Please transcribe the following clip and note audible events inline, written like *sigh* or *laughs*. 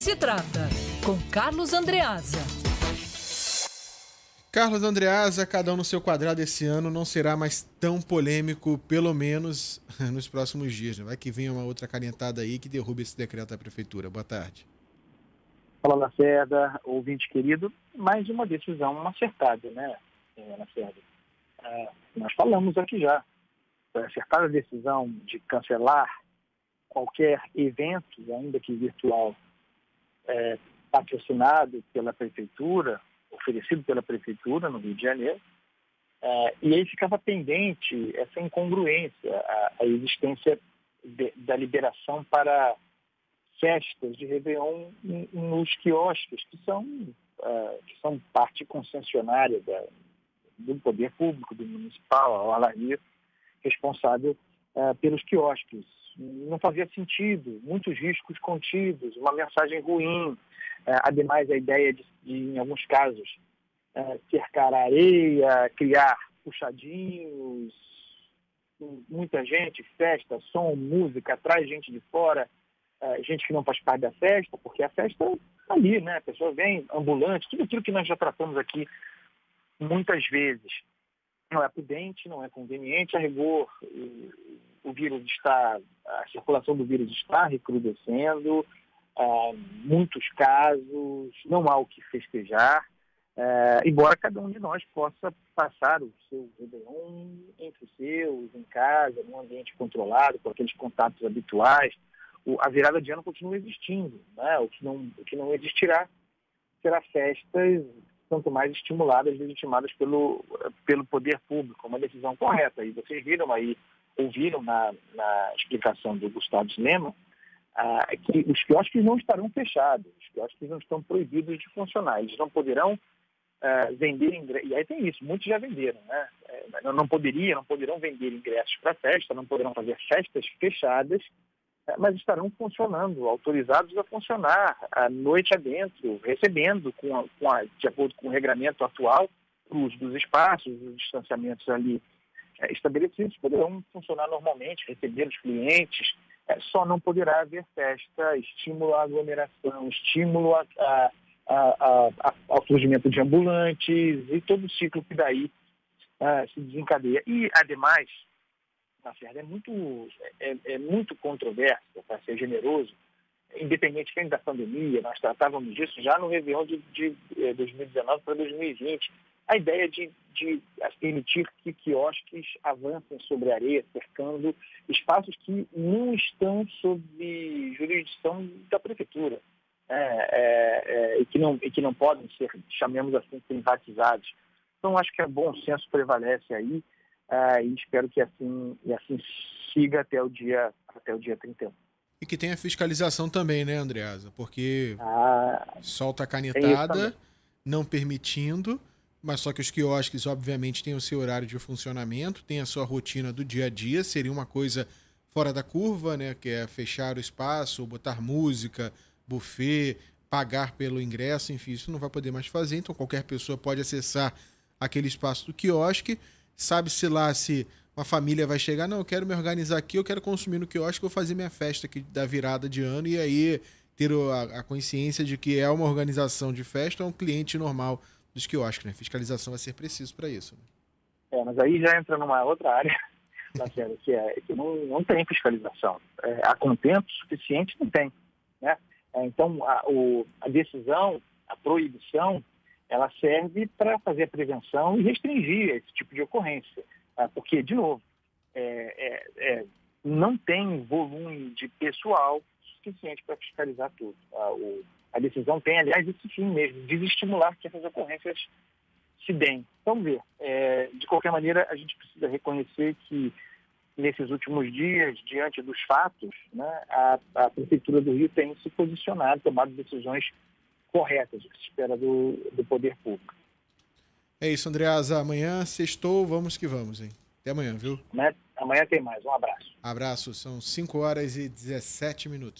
Se trata com Carlos Andreasa. Carlos Andreasa, cada um no seu quadrado esse ano não será mais tão polêmico, pelo menos *laughs* nos próximos dias. Né? Vai que venha uma outra canetada aí que derrube esse decreto da prefeitura. Boa tarde. Fala, Lacerda, ouvinte querido. Mais uma decisão acertada, né, é, Lacerda? É, nós falamos aqui já. Foi acertada a decisão de cancelar qualquer evento, ainda que virtual, é, patrocinado pela prefeitura, oferecido pela prefeitura no Rio de Janeiro, é, e aí ficava pendente essa incongruência, a, a existência de, da liberação para festas de Réveillon nos quiosques, que são, uh, que são parte concessionária da, do poder público, do municipal, a Alaria, responsável uh, pelos quiosques não fazia sentido, muitos riscos contidos, uma mensagem ruim, é, ademais a ideia de, de em alguns casos, é, cercar a areia, criar puxadinhos, muita gente, festa, som, música, traz gente de fora, é, gente que não faz parte da festa, porque a festa está ali, né? A pessoa vem, ambulante, tudo aquilo que nós já tratamos aqui muitas vezes. Não é prudente, não é conveniente, a rigor o vírus está, a circulação do vírus está recrudescendo, uh, muitos casos, não há o que festejar, uh, embora cada um de nós possa passar o seu Réveillon entre os seus, em casa, num ambiente controlado, com aqueles contatos habituais, o, a virada de ano continua existindo, né? o, que não, o que não existirá será festas tanto mais estimuladas, legitimadas pelo, pelo poder público, uma decisão correta. E vocês viram aí ouviram na, na explicação do Gustavo Lema ah, que os quiosques não estarão fechados, os quiosques não estão proibidos de funcionar, eles não poderão ah, vender ingressos, e aí tem isso, muitos já venderam, né? É, não poderiam, não poderão vender ingressos para festa, não poderão fazer festas fechadas, mas estarão funcionando, autorizados a funcionar a noite adentro, recebendo, com a, com a, de acordo com o regramento atual, o uso dos espaços, os distanciamentos ali é, estabelecidos poderão funcionar normalmente, receber os clientes, é, só não poderá haver festa, estímulo à aglomeração, estímulo a, a, a, ao surgimento de ambulantes e todo o ciclo que daí uh, se desencadeia. E, ademais, Lacerda, é muito, é, é muito controverso, para ser generoso, independente da pandemia, nós tratávamos disso já no Réveillon de, de, de 2019 para 2020 a ideia de, de permitir que quiosques avancem sobre areia, cercando espaços que não estão sob jurisdição da prefeitura. É, é, é, e, que não, e que não podem ser, chamemos assim, privatizados. Então, acho que o bom senso prevalece aí é, e espero que assim, e assim siga até o dia, até o dia 31. E que tenha fiscalização também, né, Andreasa? Porque ah, solta a canetada, não permitindo, mas só que os quiosques, obviamente, têm o seu horário de funcionamento, têm a sua rotina do dia a dia, seria uma coisa fora da curva, né? Que é fechar o espaço, botar música, buffet, pagar pelo ingresso, enfim, isso não vai poder mais fazer, então qualquer pessoa pode acessar aquele espaço do quiosque, sabe-se lá se uma família vai chegar, não, eu quero me organizar aqui, eu quero consumir no quiosque, vou fazer minha festa aqui da virada de ano, e aí ter a, a consciência de que é uma organização de festa, é um cliente normal dos quiosques, né? Fiscalização vai ser preciso para isso. Né? É, mas aí já entra numa outra área, *laughs* que é que não, não tem fiscalização. É, há contento suficiente, não tem. Né? É, então, a, o, a decisão, a proibição, ela serve para fazer a prevenção e restringir esse tipo de ocorrência. Ah, porque, de novo, é, é, é, não tem volume de pessoal suficiente para fiscalizar tudo. Ah, o, a decisão tem, aliás, esse fim mesmo, desestimular que essas ocorrências se deem. Vamos ver. É, de qualquer maneira, a gente precisa reconhecer que nesses últimos dias, diante dos fatos, né, a, a Prefeitura do Rio tem se posicionado, tomado decisões corretas, que se espera do, do poder público. É isso, Andreasa. Amanhã, sextou, vamos que vamos, hein? Até amanhã, viu? Amanhã, amanhã tem mais. Um abraço. Abraço. São 5 horas e 17 minutos.